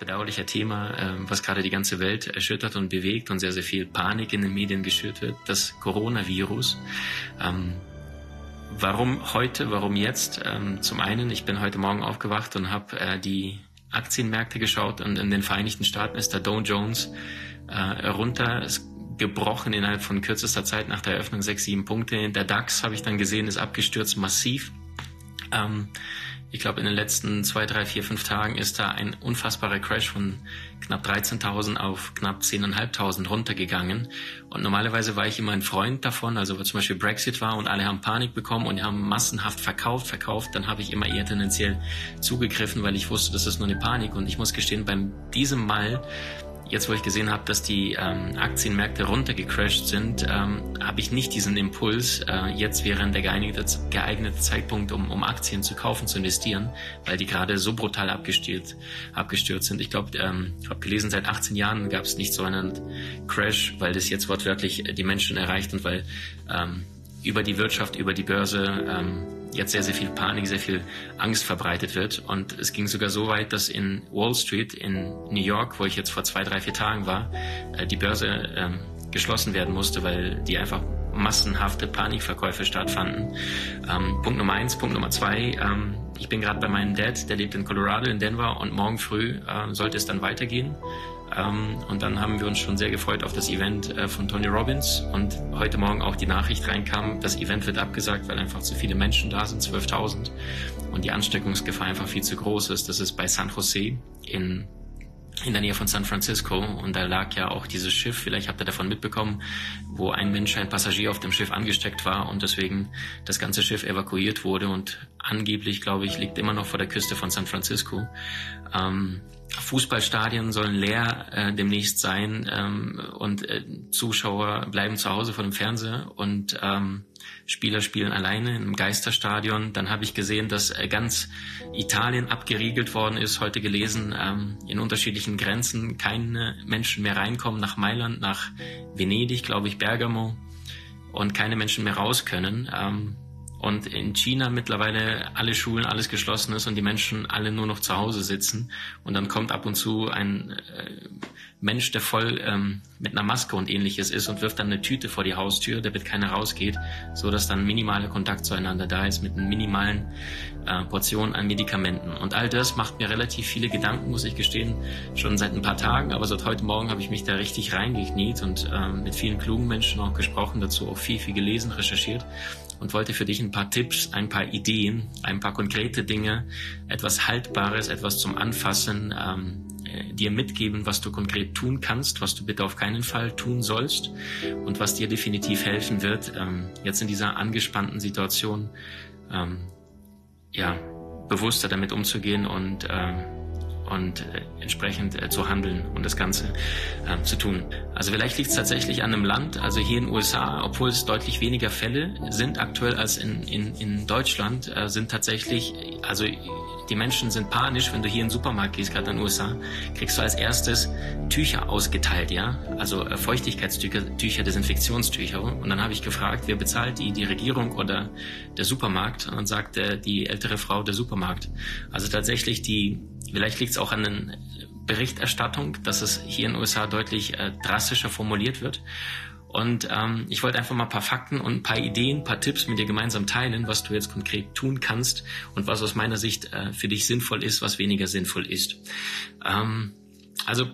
Bedauerliche Thema, ähm, was gerade die ganze Welt erschüttert und bewegt und sehr, sehr viel Panik in den Medien geschürt wird, das Coronavirus. Ähm, Warum heute, warum jetzt? Ähm, zum einen, ich bin heute Morgen aufgewacht und habe äh, die Aktienmärkte geschaut und in den Vereinigten Staaten ist der Dow Jones äh, runter, gebrochen innerhalb von kürzester Zeit nach der Eröffnung sechs, sieben Punkte. Der DAX, habe ich dann gesehen, ist abgestürzt massiv. Ähm, ich glaube, in den letzten zwei, drei, vier, fünf Tagen ist da ein unfassbarer Crash von knapp 13.000 auf knapp 10.500 runtergegangen. Und normalerweise war ich immer ein Freund davon, also wo zum Beispiel Brexit war und alle haben Panik bekommen und haben massenhaft verkauft, verkauft, dann habe ich immer eher tendenziell zugegriffen, weil ich wusste, das ist nur eine Panik. Und ich muss gestehen, beim diesem Mal jetzt wo ich gesehen habe, dass die ähm, Aktienmärkte runtergecrashed sind, ähm, habe ich nicht diesen Impuls, äh, jetzt wäre der geeignete, geeignete Zeitpunkt, um, um Aktien zu kaufen, zu investieren, weil die gerade so brutal abgestürzt, abgestürzt sind. Ich glaube, ähm, ich habe gelesen, seit 18 Jahren gab es nicht so einen Crash, weil das jetzt wortwörtlich die Menschen erreicht und weil ähm, über die Wirtschaft, über die Börse ähm, jetzt sehr, sehr viel Panik, sehr viel Angst verbreitet wird. Und es ging sogar so weit, dass in Wall Street in New York, wo ich jetzt vor zwei, drei, vier Tagen war, äh, die Börse ähm, geschlossen werden musste, weil die einfach massenhafte Panikverkäufe stattfanden. Ähm, Punkt Nummer eins. Punkt Nummer zwei. Ähm, ich bin gerade bei meinem Dad, der lebt in Colorado, in Denver und morgen früh äh, sollte es dann weitergehen. Ähm, und dann haben wir uns schon sehr gefreut auf das Event äh, von Tony Robbins. Und heute Morgen auch die Nachricht reinkam, das Event wird abgesagt, weil einfach zu viele Menschen da sind, 12.000. Und die Ansteckungsgefahr einfach viel zu groß ist. Das ist bei San Jose in in der Nähe von San Francisco und da lag ja auch dieses Schiff, vielleicht habt ihr davon mitbekommen, wo ein Mensch, ein Passagier auf dem Schiff angesteckt war und deswegen das ganze Schiff evakuiert wurde und angeblich, glaube ich, liegt immer noch vor der Küste von San Francisco. Ähm, Fußballstadien sollen leer äh, demnächst sein ähm, und äh, Zuschauer bleiben zu Hause vor dem Fernseher und ähm, Spieler spielen alleine im Geisterstadion. Dann habe ich gesehen, dass äh, ganz Italien abgeriegelt worden ist. Heute gelesen, ähm, in unterschiedlichen Grenzen keine Menschen mehr reinkommen nach Mailand, nach Venedig, glaube ich, Bergamo und keine Menschen mehr raus können. Ähm, und in China mittlerweile alle Schulen, alles geschlossen ist und die Menschen alle nur noch zu Hause sitzen. Und dann kommt ab und zu ein äh, Mensch, der voll ähm, mit einer Maske und ähnliches ist und wirft dann eine Tüte vor die Haustür, damit keiner rausgeht, so dass dann minimaler Kontakt zueinander da ist mit minimalen äh, Portion an Medikamenten. Und all das macht mir relativ viele Gedanken, muss ich gestehen, schon seit ein paar Tagen, aber seit heute Morgen habe ich mich da richtig reingekniet und ähm, mit vielen klugen Menschen auch gesprochen, dazu auch viel, viel gelesen, recherchiert und wollte für dich ein paar Tipps, ein paar Ideen, ein paar konkrete Dinge, etwas Haltbares, etwas zum Anfassen ähm, äh, dir mitgeben, was du konkret tun kannst, was du bitte auf keinen Fall tun sollst und was dir definitiv helfen wird, ähm, jetzt in dieser angespannten Situation ähm, ja, bewusster damit umzugehen und ähm, und äh, entsprechend äh, zu handeln und das Ganze äh, zu tun. Also vielleicht liegt es tatsächlich an einem Land, also hier in den USA, obwohl es deutlich weniger Fälle sind aktuell als in, in, in Deutschland, äh, sind tatsächlich, also die Menschen sind panisch, wenn du hier in den Supermarkt gehst, gerade in den USA, kriegst du als erstes Tücher ausgeteilt, ja, also äh, Feuchtigkeitstücher, Tücher, Desinfektionstücher. Und dann habe ich gefragt, wer bezahlt die, die Regierung oder der Supermarkt? Und dann sagte die ältere Frau der Supermarkt. Also tatsächlich die Vielleicht liegt es auch an der Berichterstattung, dass es hier in den USA deutlich äh, drastischer formuliert wird. Und ähm, ich wollte einfach mal ein paar Fakten und ein paar Ideen, ein paar Tipps mit dir gemeinsam teilen, was du jetzt konkret tun kannst und was aus meiner Sicht äh, für dich sinnvoll ist, was weniger sinnvoll ist. Ähm, also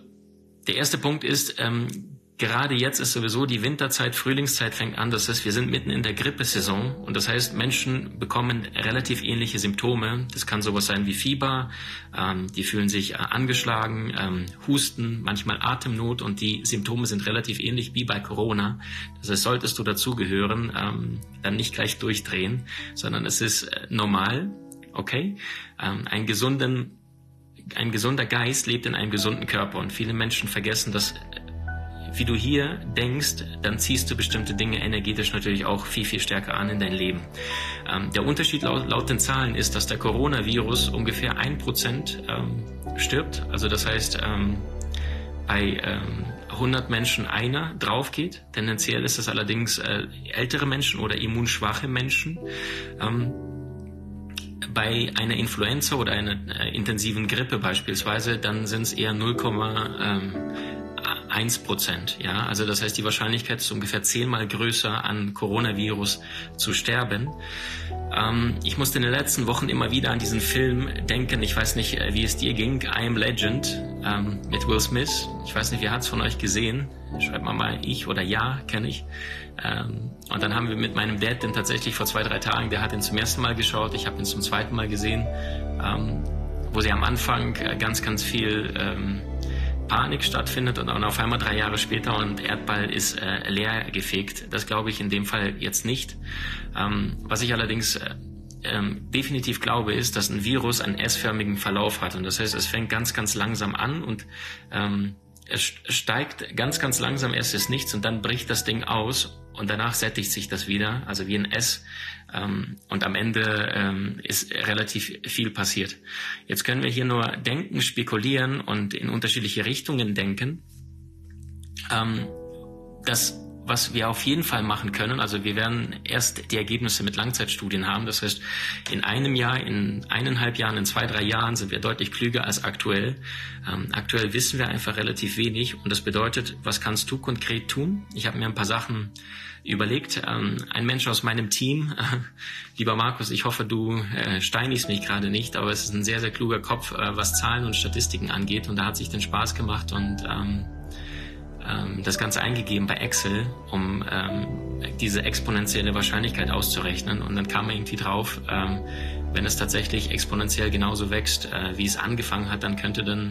der erste Punkt ist, ähm, gerade jetzt ist sowieso die Winterzeit, Frühlingszeit fängt an. Das heißt, wir sind mitten in der Grippesaison und das heißt, Menschen bekommen relativ ähnliche Symptome. Das kann sowas sein wie Fieber, ähm, die fühlen sich äh, angeschlagen, ähm, Husten, manchmal Atemnot und die Symptome sind relativ ähnlich wie bei Corona. Das heißt, solltest du dazugehören, ähm, dann nicht gleich durchdrehen, sondern es ist äh, normal, okay? Ähm, einen gesunden ein gesunder Geist lebt in einem gesunden Körper und viele Menschen vergessen, dass wie du hier denkst, dann ziehst du bestimmte Dinge energetisch natürlich auch viel, viel stärker an in dein Leben. Ähm, der Unterschied laut, laut, den Zahlen ist, dass der Coronavirus ungefähr ein Prozent ähm, stirbt. Also das heißt, ähm, bei ähm, 100 Menschen einer drauf geht. Tendenziell ist es allerdings äh, ältere Menschen oder immunschwache Menschen. Ähm, bei einer Influenza oder einer äh, intensiven Grippe beispielsweise, dann sind es eher 0,1 Prozent. Ja, also das heißt, die Wahrscheinlichkeit ist ungefähr zehnmal größer, an Coronavirus zu sterben. Ähm, ich musste in den letzten Wochen immer wieder an diesen Film denken. Ich weiß nicht, äh, wie es dir ging. I Am Legend ähm, mit Will Smith. Ich weiß nicht, wer hat es von euch gesehen? Schreibt mal mal ich oder ja, kenne ich. Ähm, und dann haben wir mit meinem Dad den tatsächlich vor zwei, drei Tagen, der hat ihn zum ersten Mal geschaut. Ich habe ihn zum zweiten Mal gesehen, ähm, wo sie am Anfang äh, ganz, ganz viel ähm, Panik stattfindet und dann auf einmal drei Jahre später und Erdball ist äh, leer gefegt. Das glaube ich in dem Fall jetzt nicht. Ähm, was ich allerdings äh, ähm, definitiv glaube, ist, dass ein Virus einen S-förmigen Verlauf hat. Und das heißt, es fängt ganz, ganz langsam an und ähm, es steigt ganz, ganz langsam erst ins Nichts und dann bricht das Ding aus und danach sättigt sich das wieder, also wie ein S. Ähm, und am Ende ähm, ist relativ viel passiert. Jetzt können wir hier nur denken, spekulieren und in unterschiedliche Richtungen denken. Ähm, das was wir auf jeden Fall machen können, also wir werden erst die Ergebnisse mit Langzeitstudien haben. Das heißt, in einem Jahr, in eineinhalb Jahren, in zwei, drei Jahren sind wir deutlich klüger als aktuell. Ähm, aktuell wissen wir einfach relativ wenig und das bedeutet, was kannst du konkret tun? Ich habe mir ein paar Sachen überlegt. Ähm, ein Mensch aus meinem Team, äh, lieber Markus, ich hoffe, du äh, steinigst mich gerade nicht, aber es ist ein sehr, sehr kluger Kopf, äh, was Zahlen und Statistiken angeht und da hat sich den Spaß gemacht und ähm, ähm, das Ganze eingegeben bei Excel, um ähm, diese exponentielle Wahrscheinlichkeit auszurechnen. Und dann kam er irgendwie drauf, ähm, wenn es tatsächlich exponentiell genauso wächst, äh, wie es angefangen hat, dann könnte dann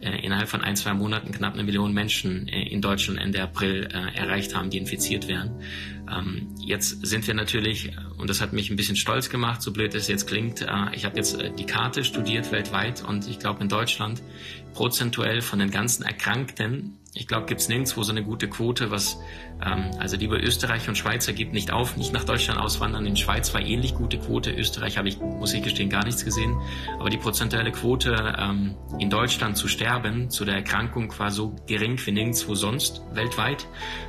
äh, innerhalb von ein, zwei Monaten knapp eine Million Menschen äh, in Deutschland Ende April äh, erreicht haben, die infiziert wären. Ähm, jetzt sind wir natürlich, und das hat mich ein bisschen stolz gemacht, so blöd es jetzt klingt, äh, ich habe jetzt äh, die Karte studiert weltweit und ich glaube in Deutschland prozentuell von den ganzen Erkrankten ich glaube, gibt es nirgendwo so eine gute Quote, was ähm, also liebe Österreicher und Schweizer gibt nicht auf, nicht nach Deutschland auswandern. In Schweiz war ähnlich gute Quote. Österreich habe ich, muss ich gestehen, gar nichts gesehen. Aber die prozentuelle Quote ähm, in Deutschland zu sterben, zu der Erkrankung war so gering wie nirgendwo sonst weltweit.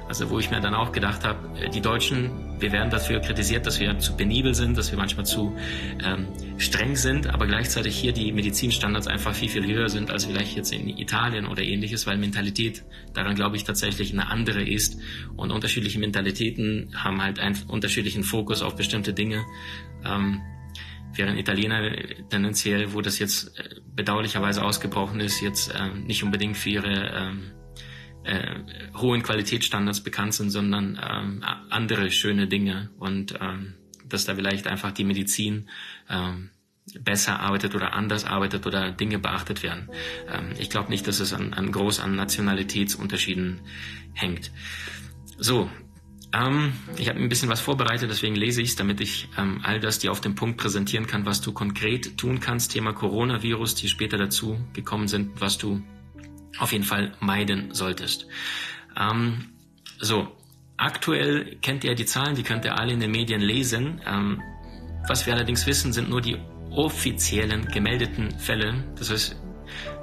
Also wo ich mir dann auch gedacht habe, äh, die Deutschen, wir werden dafür kritisiert, dass wir zu penibel sind, dass wir manchmal zu ähm, streng sind, aber gleichzeitig hier die Medizinstandards einfach viel, viel höher sind als vielleicht jetzt in Italien oder ähnliches, weil Mentalität daran glaube ich tatsächlich eine andere ist und unterschiedliche Mentalitäten haben halt einen unterschiedlichen Fokus auf bestimmte Dinge. Ähm, während Italiener tendenziell, wo das jetzt äh, bedauerlicherweise ausgebrochen ist, jetzt äh, nicht unbedingt für ihre ähm, äh, hohen Qualitätsstandards bekannt sind, sondern ähm, andere schöne Dinge und ähm, dass da vielleicht einfach die Medizin ähm, besser arbeitet oder anders arbeitet oder Dinge beachtet werden. Ähm, ich glaube nicht, dass es an, an groß an Nationalitätsunterschieden hängt. So, ähm, ich habe ein bisschen was vorbereitet, deswegen lese ich es, damit ich ähm, all das dir auf den Punkt präsentieren kann, was du konkret tun kannst. Thema Coronavirus, die später dazu gekommen sind, was du auf jeden Fall meiden solltest. Ähm, so, aktuell kennt ihr die Zahlen, die könnt ihr alle in den Medien lesen. Ähm, was wir allerdings wissen, sind nur die offiziellen gemeldeten Fälle. Das heißt,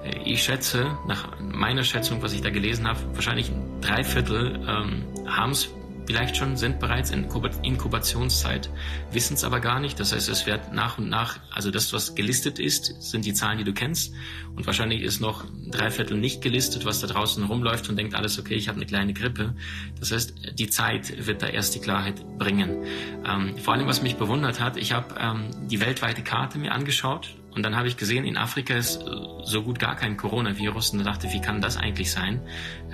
äh, ich schätze, nach meiner Schätzung, was ich da gelesen habe, wahrscheinlich drei Viertel ähm, haben es vielleicht schon, sind bereits in Inkubationszeit, wissen es aber gar nicht. Das heißt, es wird nach und nach, also das, was gelistet ist, sind die Zahlen, die du kennst. Und wahrscheinlich ist noch drei Viertel nicht gelistet, was da draußen rumläuft und denkt alles, okay, ich habe eine kleine Grippe. Das heißt, die Zeit wird da erst die Klarheit bringen. Ähm, vor allem, was mich bewundert hat, ich habe ähm, die weltweite Karte mir angeschaut und dann habe ich gesehen, in Afrika ist äh, so gut gar kein Coronavirus. Und da dachte, wie kann das eigentlich sein?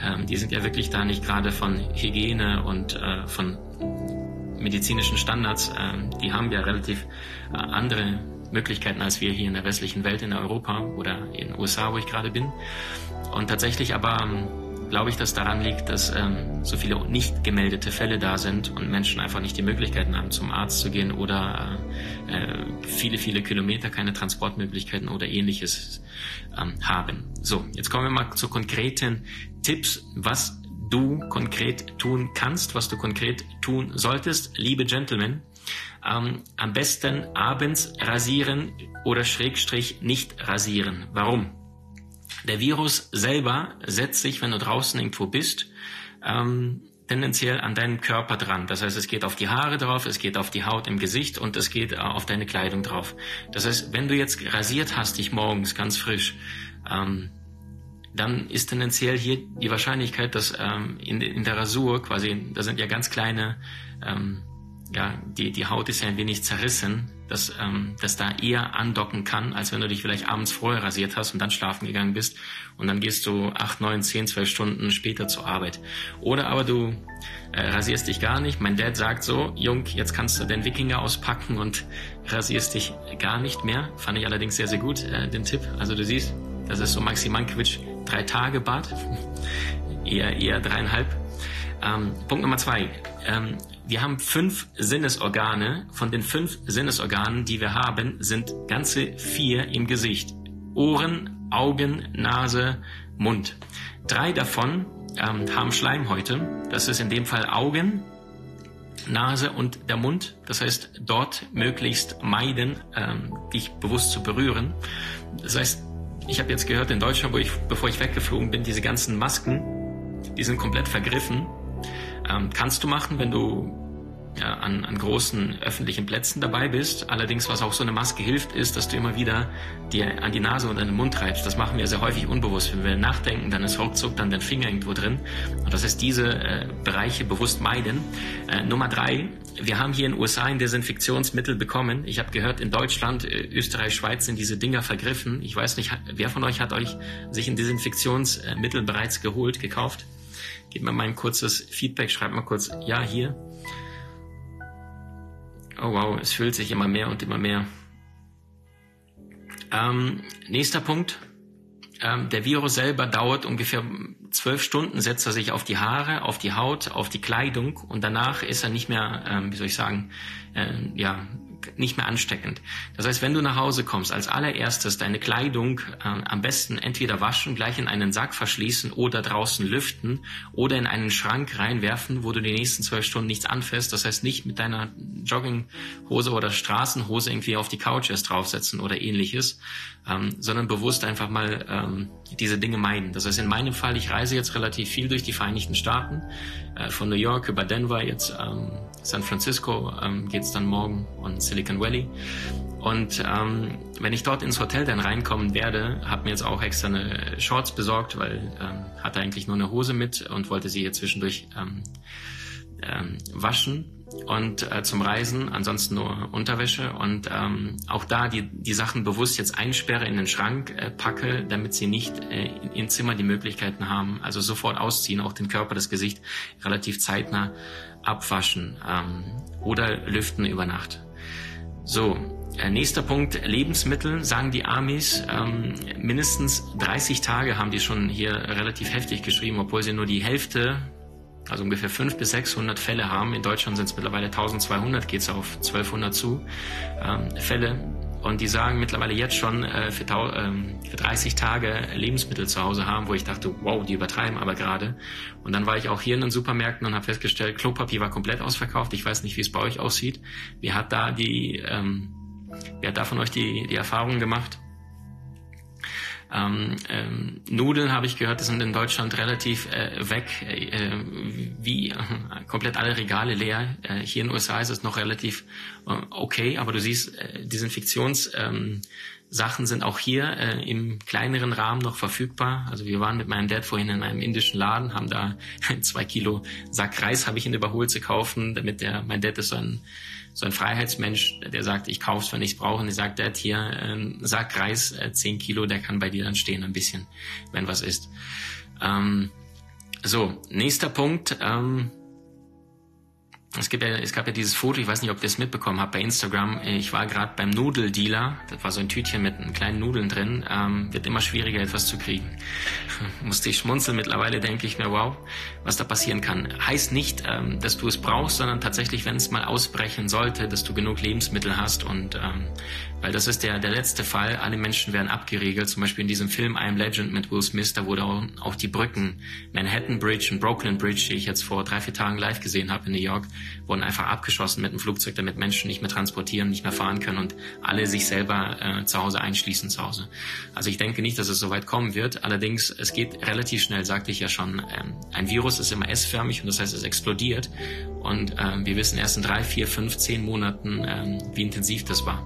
Ähm, die sind ja wirklich da nicht gerade von Hygiene und äh, von medizinischen Standards. Ähm, die haben ja relativ äh, andere Möglichkeiten als wir hier in der westlichen Welt, in Europa oder in den USA, wo ich gerade bin. Und tatsächlich aber ähm, glaube ich, dass daran liegt, dass ähm, so viele nicht gemeldete Fälle da sind und Menschen einfach nicht die Möglichkeiten haben, zum Arzt zu gehen oder äh, viele, viele Kilometer keine Transportmöglichkeiten oder ähnliches ähm, haben. So, jetzt kommen wir mal zu konkreten Tipps, was du konkret tun kannst, was du konkret tun solltest. Liebe Gentlemen, ähm, am besten abends rasieren oder Schrägstrich nicht rasieren. Warum? Der Virus selber setzt sich, wenn du draußen irgendwo bist, ähm, tendenziell an deinem Körper dran. Das heißt, es geht auf die Haare drauf, es geht auf die Haut im Gesicht und es geht äh, auf deine Kleidung drauf. Das heißt, wenn du jetzt rasiert hast, dich morgens ganz frisch, ähm, dann ist tendenziell hier die Wahrscheinlichkeit, dass ähm, in, in der Rasur quasi, da sind ja ganz kleine ähm, ja, die, die Haut ist ja ein wenig zerrissen, dass ähm, das da eher andocken kann, als wenn du dich vielleicht abends vorher rasiert hast und dann schlafen gegangen bist und dann gehst du acht, neun, zehn, zwölf Stunden später zur Arbeit. Oder aber du äh, rasierst dich gar nicht. Mein Dad sagt so, Jung, jetzt kannst du den Wikinger auspacken und rasierst dich gar nicht mehr. Fand ich allerdings sehr, sehr gut, äh, den Tipp. Also du siehst, das ist so Maxi Mankiewicz drei Tage Bart, eher, eher dreieinhalb. Ähm, Punkt Nummer zwei. Ähm, wir haben fünf Sinnesorgane. Von den fünf Sinnesorganen, die wir haben, sind ganze vier im Gesicht. Ohren, Augen, Nase, Mund. Drei davon ähm, haben Schleimhäute. Das ist in dem Fall Augen, Nase und der Mund. Das heißt, dort möglichst meiden, ähm, dich bewusst zu berühren. Das heißt, ich habe jetzt gehört in Deutschland, wo ich, bevor ich weggeflogen bin, diese ganzen Masken, die sind komplett vergriffen. Ähm, kannst du machen, wenn du ja, an, an großen öffentlichen Plätzen dabei bist. Allerdings, was auch so eine Maske hilft, ist, dass du immer wieder dir an die Nase und an den Mund treibst. Das machen wir sehr häufig unbewusst. Wenn wir nachdenken, dann ist ruckzuck dann dein Finger irgendwo drin. Und das heißt, diese äh, Bereiche bewusst meiden. Äh, Nummer drei, wir haben hier in den USA ein Desinfektionsmittel bekommen. Ich habe gehört, in Deutschland, äh, Österreich, Schweiz sind diese Dinger vergriffen. Ich weiß nicht, wer von euch hat euch sich ein Desinfektionsmittel bereits geholt, gekauft? Gebt mir mal ein kurzes Feedback, schreibt mal kurz Ja hier. Oh wow, es füllt sich immer mehr und immer mehr. Ähm, nächster Punkt. Ähm, der Virus selber dauert ungefähr zwölf Stunden, setzt er sich auf die Haare, auf die Haut, auf die Kleidung und danach ist er nicht mehr, ähm, wie soll ich sagen, äh, ja, nicht mehr ansteckend. Das heißt, wenn du nach Hause kommst, als allererstes deine Kleidung äh, am besten entweder waschen, gleich in einen Sack verschließen oder draußen lüften oder in einen Schrank reinwerfen, wo du die nächsten zwölf Stunden nichts anfasst. Das heißt, nicht mit deiner Jogginghose oder Straßenhose irgendwie auf die Couch erst draufsetzen oder ähnliches, ähm, sondern bewusst einfach mal ähm, diese Dinge meiden. Das heißt, in meinem Fall, ich reise jetzt relativ viel durch die Vereinigten Staaten, äh, von New York über Denver, jetzt ähm, San Francisco ähm, geht dann morgen und Silicon Valley. Und ähm, wenn ich dort ins Hotel dann reinkommen werde, habe mir jetzt auch extra eine Shorts besorgt, weil ähm, hatte eigentlich nur eine Hose mit und wollte sie hier zwischendurch ähm, ähm, waschen und äh, zum Reisen, ansonsten nur Unterwäsche und ähm, auch da die, die Sachen bewusst jetzt einsperre in den Schrank äh, packe, damit sie nicht äh, im Zimmer die Möglichkeiten haben, also sofort ausziehen, auch den Körper, das Gesicht relativ zeitnah abwaschen ähm, oder lüften über Nacht. So, äh, nächster Punkt, Lebensmittel, sagen die Amis. Ähm, mindestens 30 Tage haben die schon hier relativ heftig geschrieben, obwohl sie nur die Hälfte, also ungefähr 500 bis 600 Fälle haben. In Deutschland sind es mittlerweile 1200, geht es auf 1200 zu, ähm, Fälle. Und die sagen mittlerweile jetzt schon äh, für, ähm, für 30 Tage Lebensmittel zu Hause haben, wo ich dachte, wow, die übertreiben aber gerade. Und dann war ich auch hier in den Supermärkten und habe festgestellt, Klopapier war komplett ausverkauft. Ich weiß nicht, wie es bei euch aussieht. Wie hat da die, ähm, wer hat da von euch die, die Erfahrung gemacht? Ähm, ähm, Nudeln habe ich gehört, sind in Deutschland relativ äh, weg, äh, wie äh, komplett alle Regale leer. Äh, hier in den USA ist es noch relativ äh, okay, aber du siehst, äh, Desinfektions ähm, sind auch hier im kleineren Rahmen noch verfügbar. Also wir waren mit meinem Dad vorhin in einem indischen Laden, haben da zwei Kilo Sack Reis habe ich ihn überholt zu kaufen, damit der, mein Dad ist so ein so ein Freiheitsmensch, der sagt, ich kauf's, wenn ich's brauche. Und der sagt, der hat hier äh, Sack Reis, äh, 10 Kilo, der kann bei dir dann stehen ein bisschen, wenn was ist. Ähm, so, nächster Punkt. Ähm, es, gibt ja, es gab ja dieses Foto, ich weiß nicht, ob ihr es mitbekommen habt bei Instagram. Ich war gerade beim Nudeldealer. Das war so ein Tütchen mit kleinen Nudeln drin. Ähm, wird immer schwieriger, etwas zu kriegen. Musste ich schmunzeln. Mittlerweile denke ich mir, wow, was da passieren kann. Heißt nicht, ähm, dass du es brauchst, sondern tatsächlich, wenn es mal ausbrechen sollte, dass du genug Lebensmittel hast und ähm, Weil das ist der, der letzte Fall. Alle Menschen werden abgeriegelt. Zum Beispiel in diesem Film I Am Legend mit Will Smith, da wurde auch, auch die Brücken, Manhattan Bridge und Brooklyn Bridge, die ich jetzt vor drei, vier Tagen live gesehen habe in New York, wurden einfach abgeschossen mit einem Flugzeug, damit Menschen nicht mehr transportieren, nicht mehr fahren können und alle sich selber äh, zu Hause einschließen zu Hause. Also ich denke nicht, dass es so weit kommen wird. Allerdings, es geht relativ schnell, sagte ich ja schon. Ähm, ein Virus ist immer S-förmig und das heißt, es explodiert. Und ähm, wir wissen erst in drei, vier, fünf, zehn Monaten, ähm, wie intensiv das war.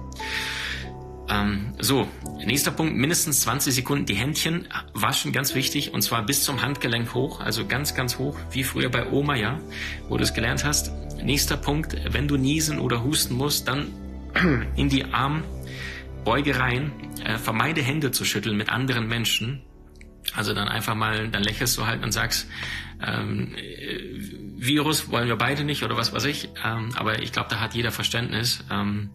Ähm, so, nächster Punkt, mindestens 20 Sekunden die Händchen waschen, ganz wichtig, und zwar bis zum Handgelenk hoch, also ganz, ganz hoch, wie früher bei Oma, ja, wo du es gelernt hast. Nächster Punkt, wenn du niesen oder husten musst, dann in die Armbeuge rein, äh, vermeide Hände zu schütteln mit anderen Menschen. Also dann einfach mal, dann lächelst du halt und sagst, ähm, äh, Virus wollen wir beide nicht oder was weiß ich, ähm, aber ich glaube, da hat jeder Verständnis. Ähm,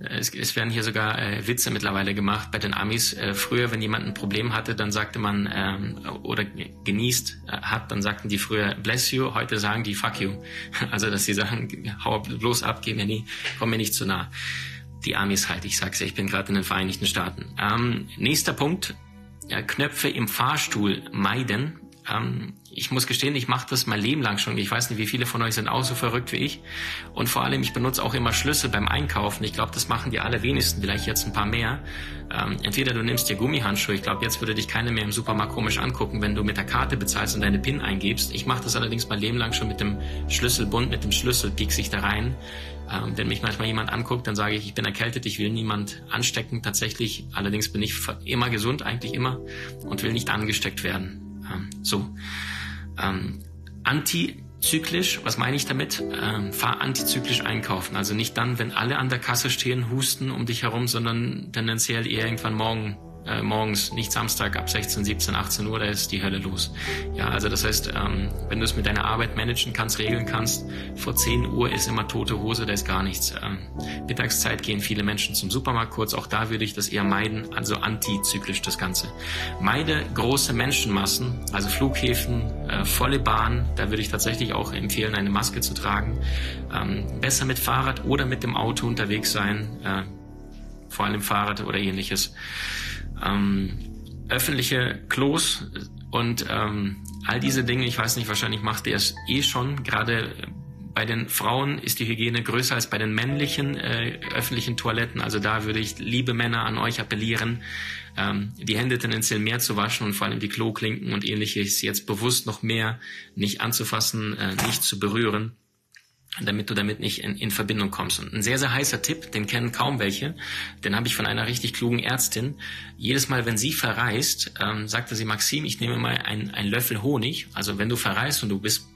es, es werden hier sogar äh, Witze mittlerweile gemacht bei den Amis. Äh, früher, wenn jemand ein Problem hatte, dann sagte man ähm, oder genießt äh, hat, dann sagten die früher bless you. Heute sagen die fuck you. Also dass sie sagen, hau bloß ab, geh mir nie, komm mir nicht zu nah. Die Amis halt, ich sag's ja, ich bin gerade in den Vereinigten Staaten. Ähm, nächster Punkt: ja, Knöpfe im Fahrstuhl meiden. Ähm, ich muss gestehen, ich mache das mein Leben lang schon. Ich weiß nicht, wie viele von euch sind auch so verrückt wie ich. Und vor allem, ich benutze auch immer Schlüssel beim Einkaufen. Ich glaube, das machen die allerwenigsten, vielleicht jetzt ein paar mehr. Ähm, entweder du nimmst dir Gummihandschuhe. Ich glaube, jetzt würde dich keiner mehr im Supermarkt komisch angucken, wenn du mit der Karte bezahlst und deine PIN eingibst. Ich mache das allerdings mein Leben lang schon mit dem Schlüsselbund, mit dem Schlüssel, piekse ich da rein. Ähm, wenn mich manchmal jemand anguckt, dann sage ich, ich bin erkältet, ich will niemand anstecken. Tatsächlich, allerdings bin ich immer gesund, eigentlich immer, und will nicht angesteckt werden. Ähm, so. Ähm, antizyklisch, was meine ich damit? Ähm, fahr antizyklisch einkaufen. Also nicht dann, wenn alle an der Kasse stehen, husten um dich herum, sondern tendenziell eher irgendwann morgen äh, morgens, nicht Samstag ab 16, 17, 18 Uhr, da ist die Hölle los. Ja, also das heißt, ähm, wenn du es mit deiner Arbeit managen kannst, regeln kannst, vor 10 Uhr ist immer tote Hose, da ist gar nichts. Ähm, Mittagszeit gehen viele Menschen zum Supermarkt kurz, auch da würde ich das eher meiden, also antizyklisch das Ganze. Meide große Menschenmassen, also Flughäfen, äh, volle Bahn, da würde ich tatsächlich auch empfehlen, eine Maske zu tragen. Ähm, besser mit Fahrrad oder mit dem Auto unterwegs sein, äh, vor allem Fahrrad oder ähnliches ähm, öffentliche Klos und ähm, all diese Dinge, ich weiß nicht, wahrscheinlich macht ihr es eh schon. Gerade bei den Frauen ist die Hygiene größer als bei den männlichen äh, öffentlichen Toiletten. Also da würde ich, liebe Männer, an euch appellieren, ähm, die Hände tendenziell mehr zu waschen und vor allem die Kloklinken und ähnliches jetzt bewusst noch mehr nicht anzufassen, äh, nicht zu berühren damit du damit nicht in, in Verbindung kommst. Und ein sehr, sehr heißer Tipp, den kennen kaum welche, den habe ich von einer richtig klugen Ärztin. Jedes Mal, wenn sie verreist, ähm, sagte sie, Maxim, ich nehme mal einen Löffel Honig. Also wenn du verreist und du bist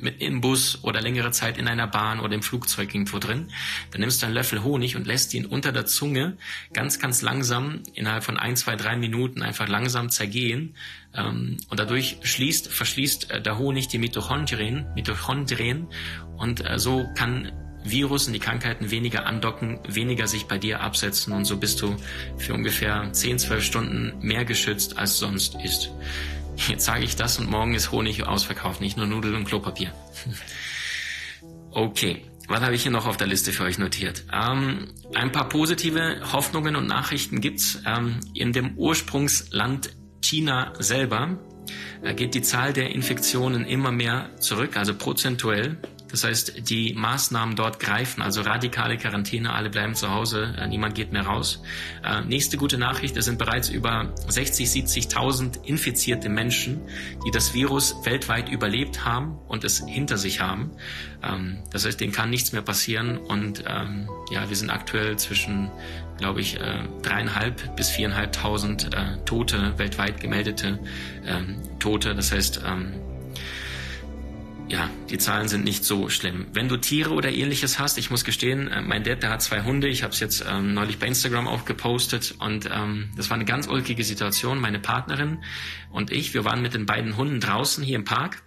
mit im Bus oder längere Zeit in einer Bahn oder im Flugzeug irgendwo drin, dann nimmst du einen Löffel Honig und lässt ihn unter der Zunge ganz, ganz langsam innerhalb von ein, zwei, drei Minuten einfach langsam zergehen. Ähm, und dadurch schließt, verschließt äh, der Honig die Mitochondrien, Mitochondrien und äh, so kann Virus und die Krankheiten weniger andocken, weniger sich bei dir absetzen und so bist du für ungefähr 10, 12 Stunden mehr geschützt als sonst ist. Jetzt sage ich das und morgen ist Honig ausverkauft, nicht nur Nudeln und Klopapier. Okay, was habe ich hier noch auf der Liste für euch notiert? Ähm, ein paar positive Hoffnungen und Nachrichten gibt's. Ähm, in dem Ursprungsland China selber äh, geht die Zahl der Infektionen immer mehr zurück, also prozentuell. Das heißt, die Maßnahmen dort greifen, also radikale Quarantäne, alle bleiben zu Hause, äh, niemand geht mehr raus. Äh, nächste gute Nachricht, es sind bereits über 60, 70.000 infizierte Menschen, die das Virus weltweit überlebt haben und es hinter sich haben. Ähm, das heißt, denen kann nichts mehr passieren und ähm, ja, wir sind aktuell zwischen, glaube ich, äh, dreieinhalb bis viereinhalbtausend äh, Tote, weltweit gemeldete ähm, Tote. Das heißt, ähm, ja, die Zahlen sind nicht so schlimm. Wenn du Tiere oder ähnliches hast, ich muss gestehen, äh, mein Dad, der hat zwei Hunde, ich habe es jetzt ähm, neulich bei Instagram auch gepostet und ähm, das war eine ganz ulkige Situation. Meine Partnerin und ich, wir waren mit den beiden Hunden draußen hier im Park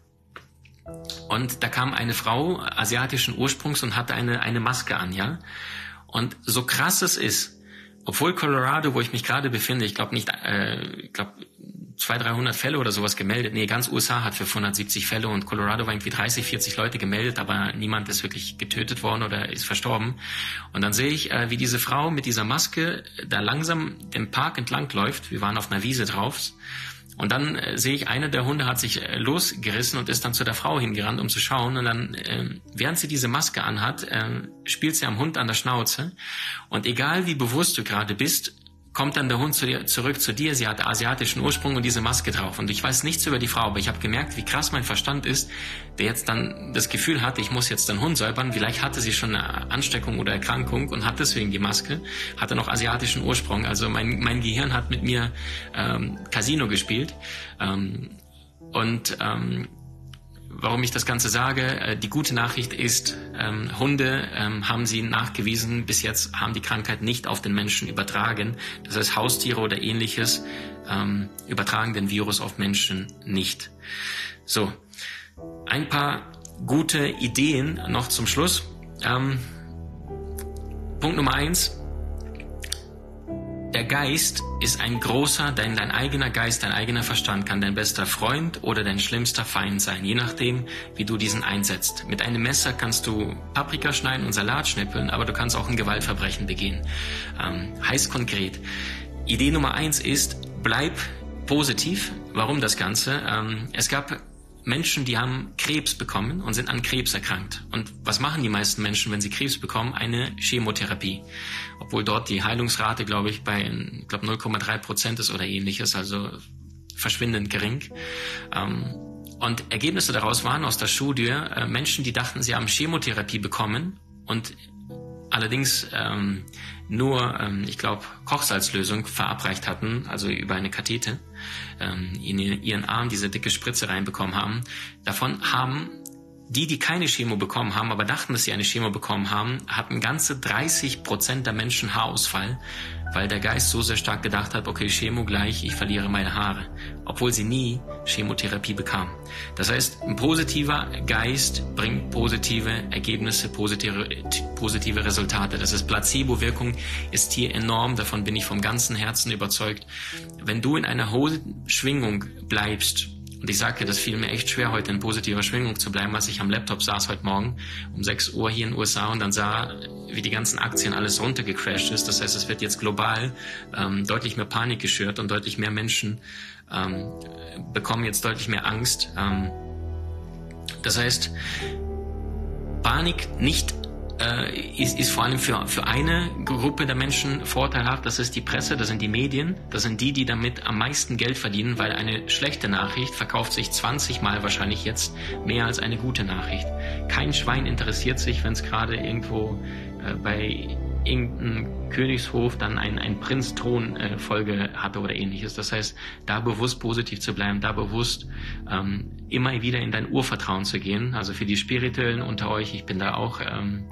und da kam eine Frau asiatischen Ursprungs und hatte eine, eine Maske an, ja. Und so krass es ist, obwohl Colorado, wo ich mich gerade befinde, ich glaube nicht, äh, ich glaube 200, 300 Fälle oder sowas gemeldet. Nee, ganz USA hat 570 Fälle und Colorado war irgendwie 30, 40 Leute gemeldet, aber niemand ist wirklich getötet worden oder ist verstorben. Und dann sehe ich, äh, wie diese Frau mit dieser Maske da langsam den Park entlang läuft. Wir waren auf einer Wiese drauf. Und dann äh, sehe ich, einer der Hunde hat sich äh, losgerissen und ist dann zu der Frau hingerannt, um zu schauen. Und dann, äh, während sie diese Maske anhat, äh, spielt sie am Hund an der Schnauze. Und egal wie bewusst du gerade bist, kommt dann der Hund zu dir, zurück zu dir. Sie hat asiatischen Ursprung und diese Maske drauf. Und ich weiß nichts über die Frau, aber ich habe gemerkt, wie krass mein Verstand ist, der jetzt dann das Gefühl hatte, ich muss jetzt den Hund säubern. Vielleicht hatte sie schon eine Ansteckung oder Erkrankung und hat deswegen die Maske, hatte noch asiatischen Ursprung. Also mein, mein Gehirn hat mit mir ähm, Casino gespielt. Ähm, und ähm, warum ich das Ganze sage. Äh, die gute Nachricht ist, ähm, Hunde ähm, haben sie nachgewiesen, bis jetzt haben die Krankheit nicht auf den Menschen übertragen. Das heißt, Haustiere oder ähnliches ähm, übertragen den Virus auf Menschen nicht. So, ein paar gute Ideen noch zum Schluss. Ähm, Punkt Nummer eins, der Geist ist ein großer, dein, dein eigener Geist, dein eigener Verstand kann dein bester Freund oder dein schlimmster Feind sein, je nachdem, wie du diesen einsetzt. Mit einem Messer kannst du Paprika schneiden und Salat schnippeln, aber du kannst auch ein Gewaltverbrechen begehen. Ähm, heißt konkret. Idee Nummer eins ist, bleib positiv. Warum das Ganze? Ähm, es gab Menschen, die haben Krebs bekommen und sind an Krebs erkrankt. Und was machen die meisten Menschen, wenn sie Krebs bekommen? Eine Chemotherapie. Obwohl dort die Heilungsrate, glaube ich, bei ich glaube 0,3 Prozent ist oder ähnliches, also verschwindend gering. Ähm, und Ergebnisse daraus waren aus der Studie äh, Menschen, die dachten, sie haben Chemotherapie bekommen und allerdings ähm, nur, ähm, ich glaube, Kochsalzlösung verabreicht hatten, also über eine Kathete, ähm, in ihren Arm diese dicke Spritze reinbekommen haben. Davon haben die, die keine Chemo bekommen haben, aber dachten, dass sie eine Chemo bekommen haben, hatten ganze 30 Prozent der Menschen Haarausfall, weil der Geist so sehr stark gedacht hat, okay, Chemo gleich, ich verliere meine Haare, obwohl sie nie Chemotherapie bekamen. Das heißt, ein positiver Geist bringt positive Ergebnisse, positive, positive Resultate. Das heißt, Placebo-Wirkung ist hier enorm, davon bin ich vom ganzen Herzen überzeugt. Wenn du in einer hohen Schwingung bleibst, und ich sage, das fiel mir echt schwer, heute in positiver Schwingung zu bleiben, als ich am Laptop saß heute Morgen um 6 Uhr hier in den USA und dann sah, wie die ganzen Aktien alles runtergecrashed ist. Das heißt, es wird jetzt global ähm, deutlich mehr Panik geschürt und deutlich mehr Menschen ähm, bekommen jetzt deutlich mehr Angst. Ähm, das heißt, Panik nicht ist, ist vor allem für, für eine Gruppe der Menschen vorteilhaft. Das ist die Presse, das sind die Medien, das sind die, die damit am meisten Geld verdienen, weil eine schlechte Nachricht verkauft sich 20 Mal wahrscheinlich jetzt mehr als eine gute Nachricht. Kein Schwein interessiert sich, wenn es gerade irgendwo äh, bei irgendein Königshof dann ein, ein Prinzthron-Folge äh, hatte oder ähnliches. Das heißt, da bewusst positiv zu bleiben, da bewusst ähm, immer wieder in dein Urvertrauen zu gehen. Also für die Spirituellen unter euch, ich bin da auch ähm,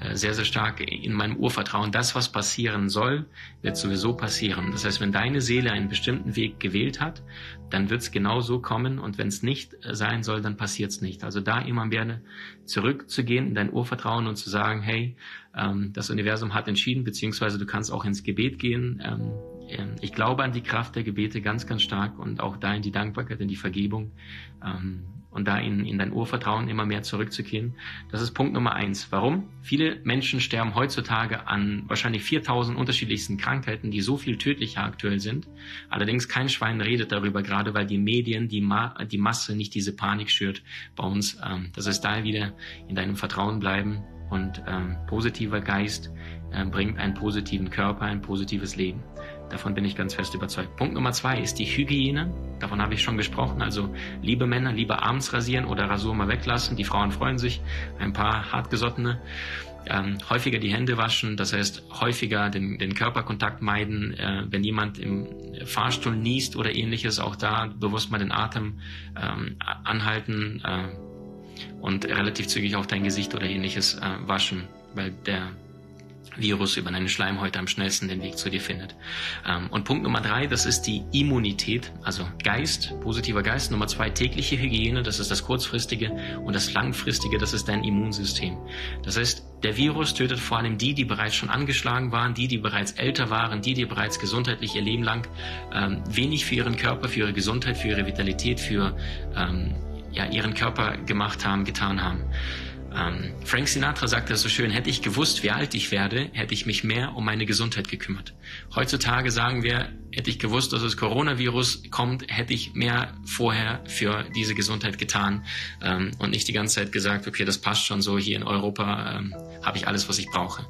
äh, sehr, sehr stark in meinem Urvertrauen. Das, was passieren soll, wird sowieso passieren. Das heißt, wenn deine Seele einen bestimmten Weg gewählt hat, dann wird es genau so kommen und wenn es nicht äh, sein soll, dann passiert es nicht. Also da immer mehr zurückzugehen in dein Urvertrauen und zu sagen, hey, ähm, das Universum hat entschieden, beziehungsweise du kannst auch ins Gebet gehen. Ähm, ähm, ich glaube an die Kraft der Gebete ganz, ganz stark und auch da in die Dankbarkeit, in die Vergebung ähm, und da in, in dein Urvertrauen immer mehr zurückzukehren. Das ist Punkt Nummer eins. Warum? Viele Menschen sterben heutzutage an wahrscheinlich 4000 unterschiedlichsten Krankheiten, die so viel tödlicher aktuell sind. Allerdings kein Schwein redet darüber, gerade weil die Medien, die, Ma die Masse nicht diese Panik schürt bei uns. Ähm, das ist da wieder in deinem Vertrauen bleiben und ähm, positiver Geist äh, bringt einen positiven Körper, ein positives Leben. Davon bin ich ganz fest überzeugt. Punkt Nummer zwei ist die Hygiene. Davon habe ich schon gesprochen. Also liebe Männer, lieber abends rasieren oder Rasur mal weglassen. Die Frauen freuen sich. Ein paar hartgesottene. Ähm, häufiger die Hände waschen, das heißt häufiger den, den Körperkontakt meiden. Äh, wenn jemand im Fahrstuhl niest oder ähnliches, auch da bewusst mal den Atem ähm, anhalten äh, und relativ zügig auch dein Gesicht oder ähnliches äh, waschen, weil der Virus über deine Schleimhäute am schnellsten den Weg zu dir findet. Ähm, und Punkt Nummer drei, das ist die Immunität, also Geist, positiver Geist. Nummer zwei, tägliche Hygiene, das ist das kurzfristige. Und das langfristige, das ist dein Immunsystem. Das heißt, der Virus tötet vor allem die, die bereits schon angeschlagen waren, die, die bereits älter waren, die, die bereits gesundheitlich ihr Leben lang ähm, wenig für ihren Körper, für ihre Gesundheit, für ihre Vitalität, für ähm, ja, ihren Körper gemacht haben, getan haben. Ähm, Frank Sinatra sagte es so schön, hätte ich gewusst, wie alt ich werde, hätte ich mich mehr um meine Gesundheit gekümmert. Heutzutage sagen wir, hätte ich gewusst, dass das Coronavirus kommt, hätte ich mehr vorher für diese Gesundheit getan ähm, und nicht die ganze Zeit gesagt, okay, das passt schon so, hier in Europa ähm, habe ich alles, was ich brauche.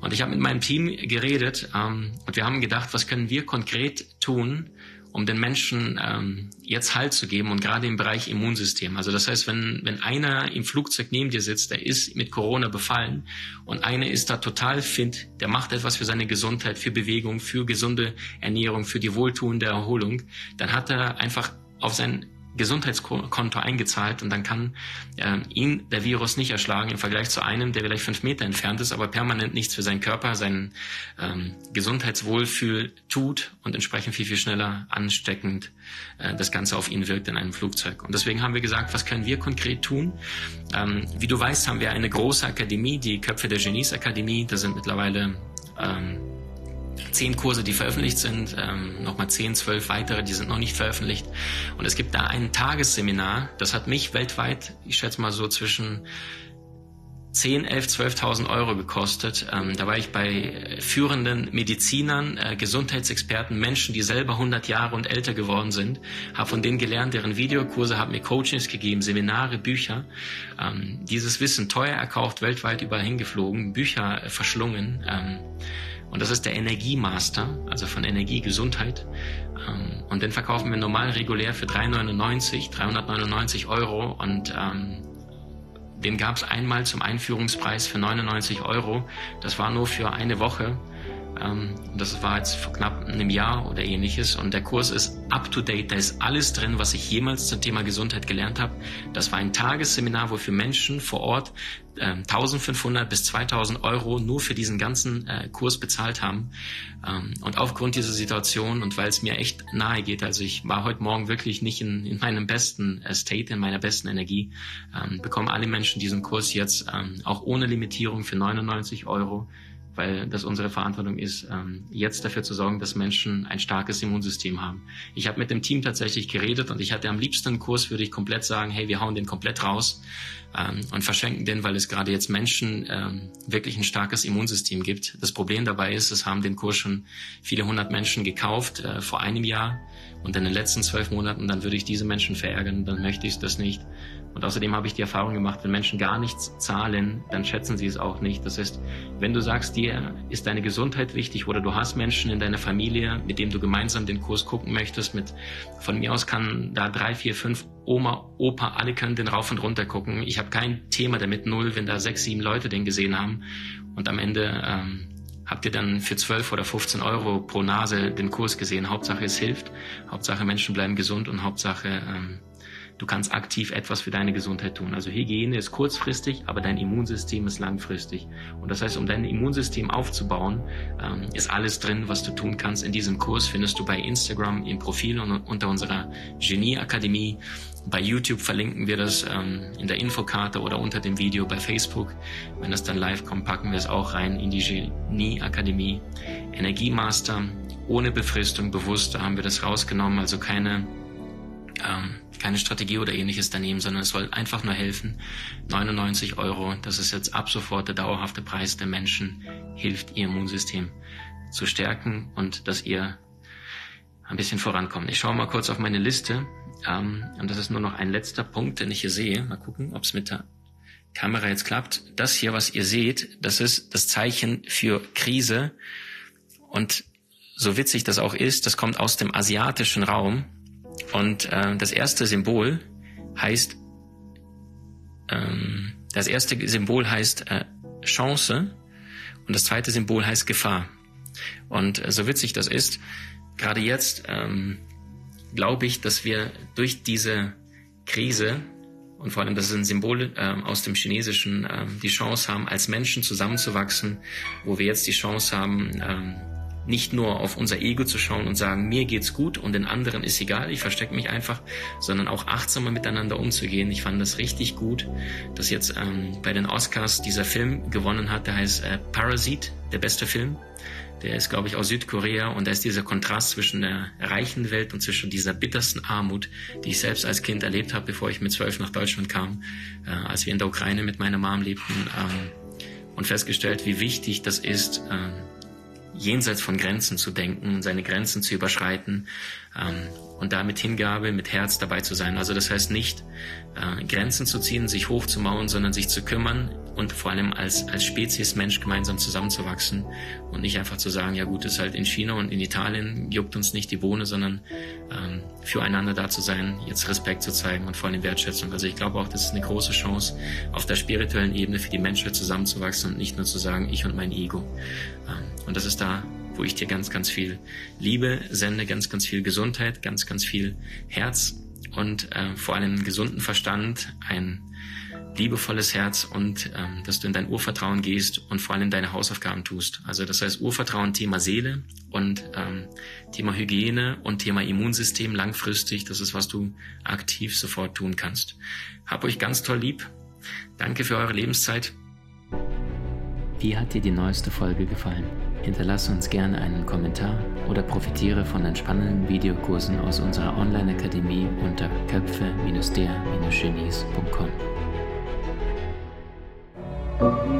Und ich habe mit meinem Team geredet ähm, und wir haben gedacht, was können wir konkret tun, um den Menschen ähm, jetzt Halt zu geben und gerade im Bereich Immunsystem. Also das heißt, wenn, wenn einer im Flugzeug neben dir sitzt, der ist mit Corona befallen und einer ist da total fit, der macht etwas für seine Gesundheit, für Bewegung, für gesunde Ernährung, für die wohltuende Erholung, dann hat er einfach auf sein Gesundheitskonto eingezahlt und dann kann äh, ihn der Virus nicht erschlagen im Vergleich zu einem, der vielleicht fünf Meter entfernt ist, aber permanent nichts für seinen Körper, seinen ähm, Gesundheitswohlfühl tut und entsprechend viel, viel schneller ansteckend äh, das Ganze auf ihn wirkt in einem Flugzeug. Und deswegen haben wir gesagt, was können wir konkret tun? Ähm, wie du weißt, haben wir eine große Akademie, die Köpfe der Genies Akademie. Da sind mittlerweile ähm, zehn Kurse, die veröffentlicht sind, ähm, nochmal zehn, zwölf weitere, die sind noch nicht veröffentlicht. Und es gibt da ein Tagesseminar, das hat mich weltweit, ich schätze mal so zwischen 10, 11, 12.000 Euro gekostet. Ähm, da war ich bei führenden Medizinern, äh, Gesundheitsexperten, Menschen, die selber 100 Jahre und älter geworden sind, habe von denen gelernt, deren Videokurse, haben mir Coachings gegeben, Seminare, Bücher. Ähm, dieses Wissen teuer erkauft, weltweit überall hingeflogen, Bücher äh, verschlungen. Ähm, und das ist der Energiemaster, also von Energiegesundheit. Ähm, und den verkaufen wir normal regulär für 399, 399 Euro. Und ähm, den gab es einmal zum Einführungspreis für 99 Euro. Das war nur für eine Woche. Ähm, das war jetzt vor knapp einem Jahr oder ähnliches. Und der Kurs ist up to date. Da ist alles drin, was ich jemals zum Thema Gesundheit gelernt habe. Das war ein Tagesseminar, wo für Menschen vor Ort 1500 ähm, bis 2000 Euro nur für diesen ganzen äh, Kurs bezahlt haben. Ähm, und aufgrund dieser Situation und weil es mir echt nahe geht, also ich war heute Morgen wirklich nicht in, in meinem besten äh, State, in meiner besten Energie, bekommen alle Menschen diesen Kurs jetzt auch ohne Limitierung für 99 Euro weil das unsere Verantwortung ist, ähm, jetzt dafür zu sorgen, dass Menschen ein starkes Immunsystem haben. Ich habe mit dem Team tatsächlich geredet und ich hatte am liebsten einen Kurs, würde ich komplett sagen, hey, wir hauen den komplett raus ähm, und verschenken den, weil es gerade jetzt Menschen ähm, wirklich ein starkes Immunsystem gibt. Das Problem dabei ist, es haben den Kurs schon viele hundert Menschen gekauft äh, vor einem Jahr und in den letzten zwölf Monaten, dann würde ich diese Menschen verärgern, dann möchte ich das nicht. Und außerdem habe ich die Erfahrung gemacht, wenn Menschen gar nichts zahlen, dann schätzen sie es auch nicht. Das heißt, wenn du sagst, dir ist deine Gesundheit wichtig oder du hast Menschen in deiner Familie, mit denen du gemeinsam den Kurs gucken möchtest, mit, von mir aus kann da drei, vier, fünf Oma, Opa, alle können den rauf und runter gucken. Ich habe kein Thema damit null, wenn da sechs, sieben Leute den gesehen haben und am Ende ähm, habt ihr dann für 12 oder 15 Euro pro Nase den Kurs gesehen. Hauptsache es hilft, Hauptsache Menschen bleiben gesund und Hauptsache ähm, du kannst aktiv etwas für deine Gesundheit tun. Also Hygiene ist kurzfristig, aber dein Immunsystem ist langfristig. Und das heißt, um dein Immunsystem aufzubauen, ähm, ist alles drin, was du tun kannst. In diesem Kurs findest du bei Instagram im Profil und unter unserer Genie Akademie. Bei YouTube verlinken wir das ähm, in der Infokarte oder unter dem Video bei Facebook. Wenn das dann live kommt, packen wir es auch rein in die Genie Akademie. Energiemaster ohne Befristung bewusst, da haben wir das rausgenommen, also keine ähm, keine Strategie oder ähnliches daneben, sondern es soll einfach nur helfen. 99 Euro, das ist jetzt ab sofort der dauerhafte Preis der Menschen, hilft ihr Immunsystem zu stärken und dass ihr ein bisschen vorankommt. Ich schaue mal kurz auf meine Liste ähm, und das ist nur noch ein letzter Punkt, den ich hier sehe. Mal gucken, ob es mit der Kamera jetzt klappt. Das hier, was ihr seht, das ist das Zeichen für Krise und so witzig das auch ist, das kommt aus dem asiatischen Raum und äh, das erste Symbol heißt, ähm, das erste Symbol heißt äh, Chance und das zweite Symbol heißt Gefahr. Und äh, so witzig das ist, gerade jetzt ähm, glaube ich, dass wir durch diese Krise und vor allem, das ist ein Symbol äh, aus dem Chinesischen, äh, die Chance haben, als Menschen zusammenzuwachsen, wo wir jetzt die Chance haben, äh, nicht nur auf unser Ego zu schauen und sagen, mir geht's gut und den anderen ist egal, ich verstecke mich einfach, sondern auch achtsamer miteinander umzugehen. Ich fand das richtig gut, dass jetzt ähm, bei den Oscars dieser Film gewonnen hat, der heißt äh, Parasite, der beste Film. Der ist, glaube ich, aus Südkorea und da ist dieser Kontrast zwischen der reichen Welt und zwischen dieser bittersten Armut, die ich selbst als Kind erlebt habe, bevor ich mit zwölf nach Deutschland kam, äh, als wir in der Ukraine mit meiner Mom lebten ähm, und festgestellt, wie wichtig das ist, äh, jenseits von Grenzen zu denken, seine Grenzen zu überschreiten ähm, und da mit Hingabe, mit Herz dabei zu sein. Also das heißt nicht äh, Grenzen zu ziehen, sich hochzumauen, sondern sich zu kümmern und vor allem als, als Spezies Mensch gemeinsam zusammenzuwachsen und nicht einfach zu sagen, ja gut, ist halt in China und in Italien juckt uns nicht die Bohne, sondern ähm, füreinander da zu sein, jetzt Respekt zu zeigen und vor allem Wertschätzung. Also ich glaube auch, das ist eine große Chance, auf der spirituellen Ebene für die Menschheit zusammenzuwachsen und nicht nur zu sagen, ich und mein Ego. Ähm, und das ist da wo ich dir ganz, ganz viel Liebe sende, ganz, ganz viel Gesundheit, ganz, ganz viel Herz und äh, vor allem einen gesunden Verstand, ein liebevolles Herz und ähm, dass du in dein Urvertrauen gehst und vor allem deine Hausaufgaben tust. Also das heißt Urvertrauen Thema Seele und ähm, Thema Hygiene und Thema Immunsystem langfristig. Das ist, was du aktiv sofort tun kannst. Hab euch ganz toll lieb. Danke für eure Lebenszeit. Wie hat dir die neueste Folge gefallen? Hinterlasse uns gerne einen Kommentar oder profitiere von entspannenden Videokursen aus unserer Online-Akademie unter köpfe-der-genies.com. Thank you.